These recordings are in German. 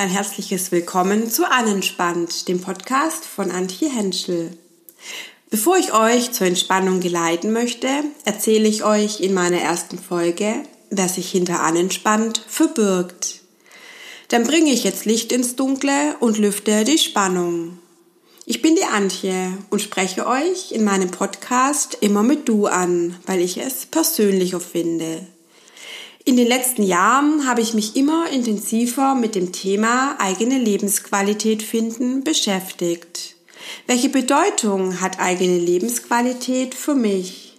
ein herzliches Willkommen zu Anentspannt, dem Podcast von Antje Henschel. Bevor ich euch zur Entspannung geleiten möchte, erzähle ich euch in meiner ersten Folge, wer sich hinter Anentspannt verbirgt. Dann bringe ich jetzt Licht ins Dunkle und lüfte die Spannung. Ich bin die Antje und spreche euch in meinem Podcast immer mit Du an, weil ich es persönlicher finde. In den letzten Jahren habe ich mich immer intensiver mit dem Thema eigene Lebensqualität finden beschäftigt. Welche Bedeutung hat eigene Lebensqualität für mich?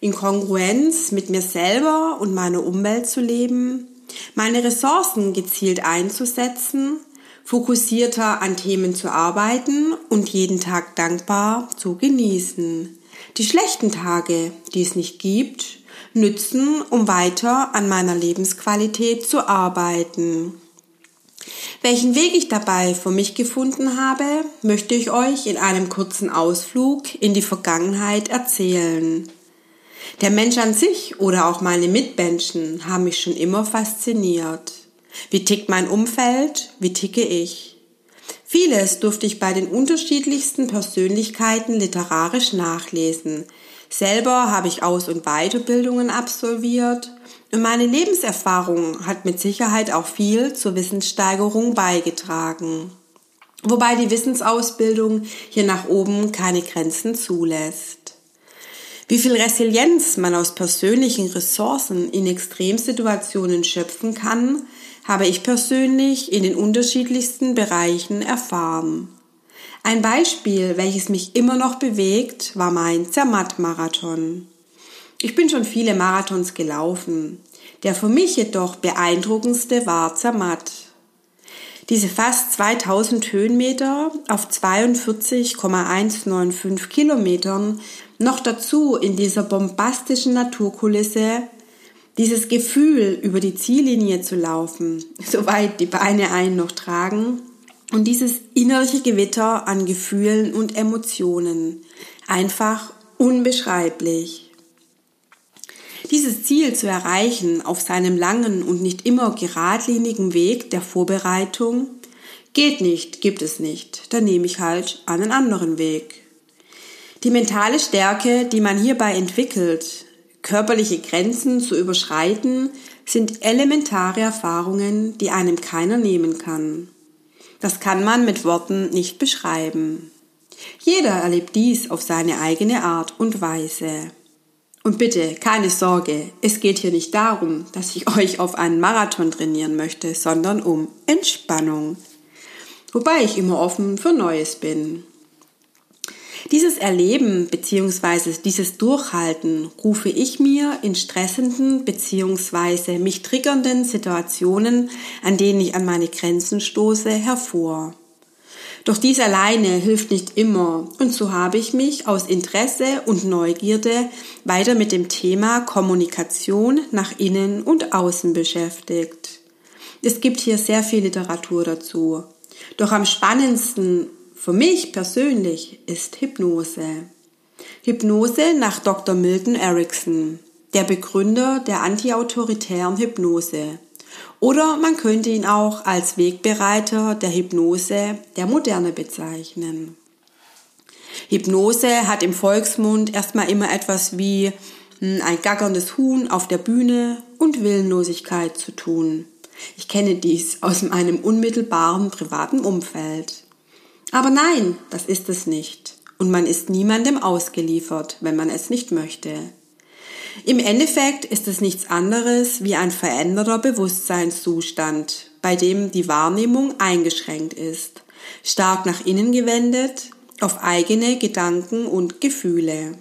In Kongruenz mit mir selber und meiner Umwelt zu leben, meine Ressourcen gezielt einzusetzen, fokussierter an Themen zu arbeiten und jeden Tag dankbar zu genießen. Die schlechten Tage, die es nicht gibt, nützen, um weiter an meiner Lebensqualität zu arbeiten. Welchen Weg ich dabei für mich gefunden habe, möchte ich euch in einem kurzen Ausflug in die Vergangenheit erzählen. Der Mensch an sich oder auch meine Mitmenschen haben mich schon immer fasziniert. Wie tickt mein Umfeld? Wie ticke ich? Vieles durfte ich bei den unterschiedlichsten Persönlichkeiten literarisch nachlesen, Selber habe ich Aus- und Weiterbildungen absolviert und meine Lebenserfahrung hat mit Sicherheit auch viel zur Wissenssteigerung beigetragen. Wobei die Wissensausbildung hier nach oben keine Grenzen zulässt. Wie viel Resilienz man aus persönlichen Ressourcen in Extremsituationen schöpfen kann, habe ich persönlich in den unterschiedlichsten Bereichen erfahren. Ein Beispiel, welches mich immer noch bewegt, war mein Zermatt-Marathon. Ich bin schon viele Marathons gelaufen. Der für mich jedoch beeindruckendste war Zermatt. Diese fast 2000 Höhenmeter auf 42,195 Kilometern, noch dazu in dieser bombastischen Naturkulisse, dieses Gefühl, über die Ziellinie zu laufen, soweit die Beine einen noch tragen, und dieses innerliche Gewitter an Gefühlen und Emotionen. Einfach unbeschreiblich. Dieses Ziel zu erreichen auf seinem langen und nicht immer geradlinigen Weg der Vorbereitung geht nicht, gibt es nicht. Dann nehme ich halt einen anderen Weg. Die mentale Stärke, die man hierbei entwickelt, körperliche Grenzen zu überschreiten, sind elementare Erfahrungen, die einem keiner nehmen kann. Das kann man mit Worten nicht beschreiben. Jeder erlebt dies auf seine eigene Art und Weise. Und bitte, keine Sorge, es geht hier nicht darum, dass ich euch auf einen Marathon trainieren möchte, sondern um Entspannung. Wobei ich immer offen für Neues bin. Dieses Erleben bzw. dieses Durchhalten rufe ich mir in stressenden bzw. mich triggernden Situationen, an denen ich an meine Grenzen stoße, hervor. Doch dies alleine hilft nicht immer und so habe ich mich aus Interesse und Neugierde weiter mit dem Thema Kommunikation nach innen und außen beschäftigt. Es gibt hier sehr viel Literatur dazu. Doch am spannendsten für mich persönlich ist Hypnose. Hypnose nach Dr. Milton Erickson, der Begründer der antiautoritären Hypnose. Oder man könnte ihn auch als Wegbereiter der Hypnose der Moderne bezeichnen. Hypnose hat im Volksmund erstmal immer etwas wie hm, ein gackerndes Huhn auf der Bühne und Willenlosigkeit zu tun. Ich kenne dies aus meinem unmittelbaren privaten Umfeld. Aber nein, das ist es nicht. Und man ist niemandem ausgeliefert, wenn man es nicht möchte. Im Endeffekt ist es nichts anderes wie ein veränderter Bewusstseinszustand, bei dem die Wahrnehmung eingeschränkt ist, stark nach innen gewendet, auf eigene Gedanken und Gefühle.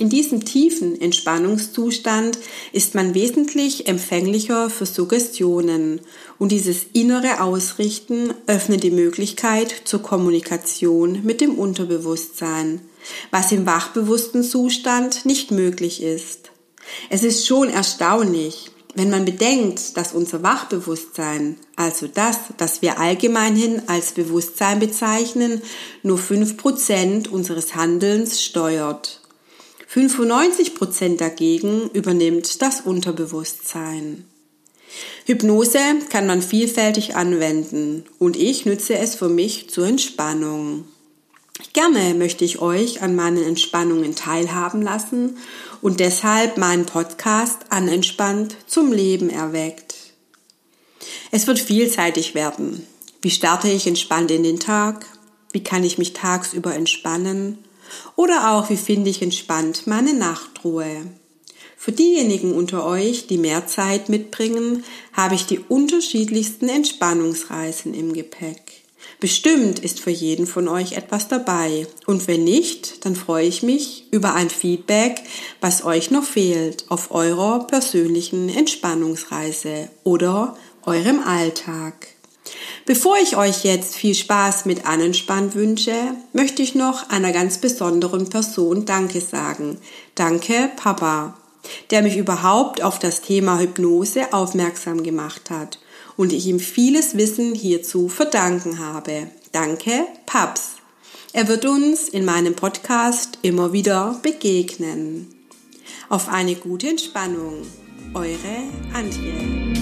In diesem tiefen Entspannungszustand ist man wesentlich empfänglicher für Suggestionen und dieses innere Ausrichten öffnet die Möglichkeit zur Kommunikation mit dem Unterbewusstsein, was im wachbewussten Zustand nicht möglich ist. Es ist schon erstaunlich, wenn man bedenkt, dass unser Wachbewusstsein, also das, das wir allgemeinhin als Bewusstsein bezeichnen, nur fünf Prozent unseres Handelns steuert. 95 Prozent dagegen übernimmt das Unterbewusstsein. Hypnose kann man vielfältig anwenden und ich nütze es für mich zur Entspannung. Gerne möchte ich euch an meinen Entspannungen teilhaben lassen und deshalb meinen Podcast Anentspannt zum Leben erweckt. Es wird vielseitig werden. Wie starte ich entspannt in den Tag? Wie kann ich mich tagsüber entspannen? Oder auch, wie finde ich entspannt meine Nachtruhe? Für diejenigen unter euch, die mehr Zeit mitbringen, habe ich die unterschiedlichsten Entspannungsreisen im Gepäck. Bestimmt ist für jeden von euch etwas dabei. Und wenn nicht, dann freue ich mich über ein Feedback, was euch noch fehlt auf eurer persönlichen Entspannungsreise oder eurem Alltag. Bevor ich euch jetzt viel Spaß mit Anenspann wünsche, möchte ich noch einer ganz besonderen Person Danke sagen. Danke, Papa, der mich überhaupt auf das Thema Hypnose aufmerksam gemacht hat und ich ihm vieles Wissen hierzu verdanken habe. Danke, Paps. Er wird uns in meinem Podcast immer wieder begegnen. Auf eine gute Entspannung. Eure Antje.